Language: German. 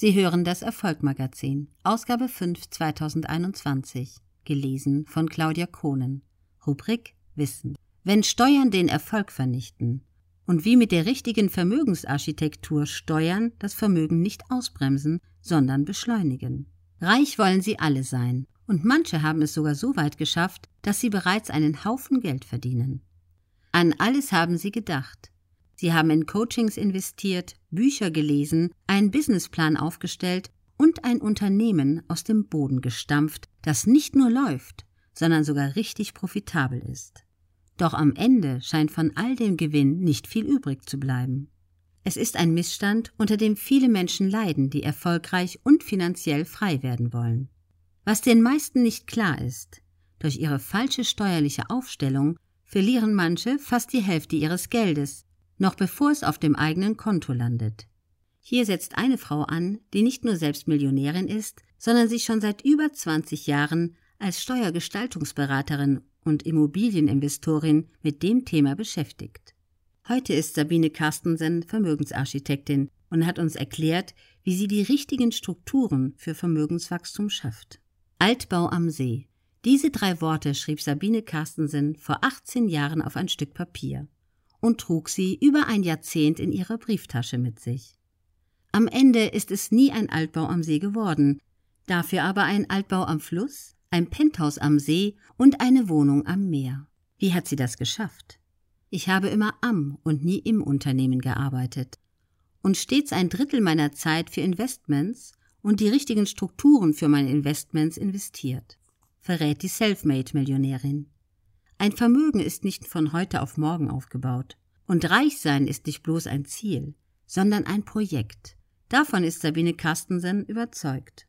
Sie hören das Erfolgmagazin, Ausgabe 5 2021, gelesen von Claudia Kohnen. Rubrik Wissen. Wenn Steuern den Erfolg vernichten und wie mit der richtigen Vermögensarchitektur Steuern das Vermögen nicht ausbremsen, sondern beschleunigen. Reich wollen sie alle sein, und manche haben es sogar so weit geschafft, dass sie bereits einen Haufen Geld verdienen. An alles haben sie gedacht, Sie haben in Coachings investiert, Bücher gelesen, einen Businessplan aufgestellt und ein Unternehmen aus dem Boden gestampft, das nicht nur läuft, sondern sogar richtig profitabel ist. Doch am Ende scheint von all dem Gewinn nicht viel übrig zu bleiben. Es ist ein Missstand, unter dem viele Menschen leiden, die erfolgreich und finanziell frei werden wollen. Was den meisten nicht klar ist, durch ihre falsche steuerliche Aufstellung verlieren manche fast die Hälfte ihres Geldes, noch bevor es auf dem eigenen Konto landet. Hier setzt eine Frau an, die nicht nur selbst Millionärin ist, sondern sich schon seit über 20 Jahren als Steuergestaltungsberaterin und Immobilieninvestorin mit dem Thema beschäftigt. Heute ist Sabine Carstensen Vermögensarchitektin und hat uns erklärt, wie sie die richtigen Strukturen für Vermögenswachstum schafft. Altbau am See. Diese drei Worte schrieb Sabine Carstensen vor 18 Jahren auf ein Stück Papier und trug sie über ein Jahrzehnt in ihrer Brieftasche mit sich. Am Ende ist es nie ein Altbau am See geworden, dafür aber ein Altbau am Fluss, ein Penthouse am See und eine Wohnung am Meer. Wie hat sie das geschafft? Ich habe immer am und nie im Unternehmen gearbeitet und stets ein Drittel meiner Zeit für Investments und die richtigen Strukturen für meine Investments investiert, verrät die Selfmade-Millionärin. Ein Vermögen ist nicht von heute auf morgen aufgebaut. Und Reichsein ist nicht bloß ein Ziel, sondern ein Projekt. Davon ist Sabine Carstensen überzeugt.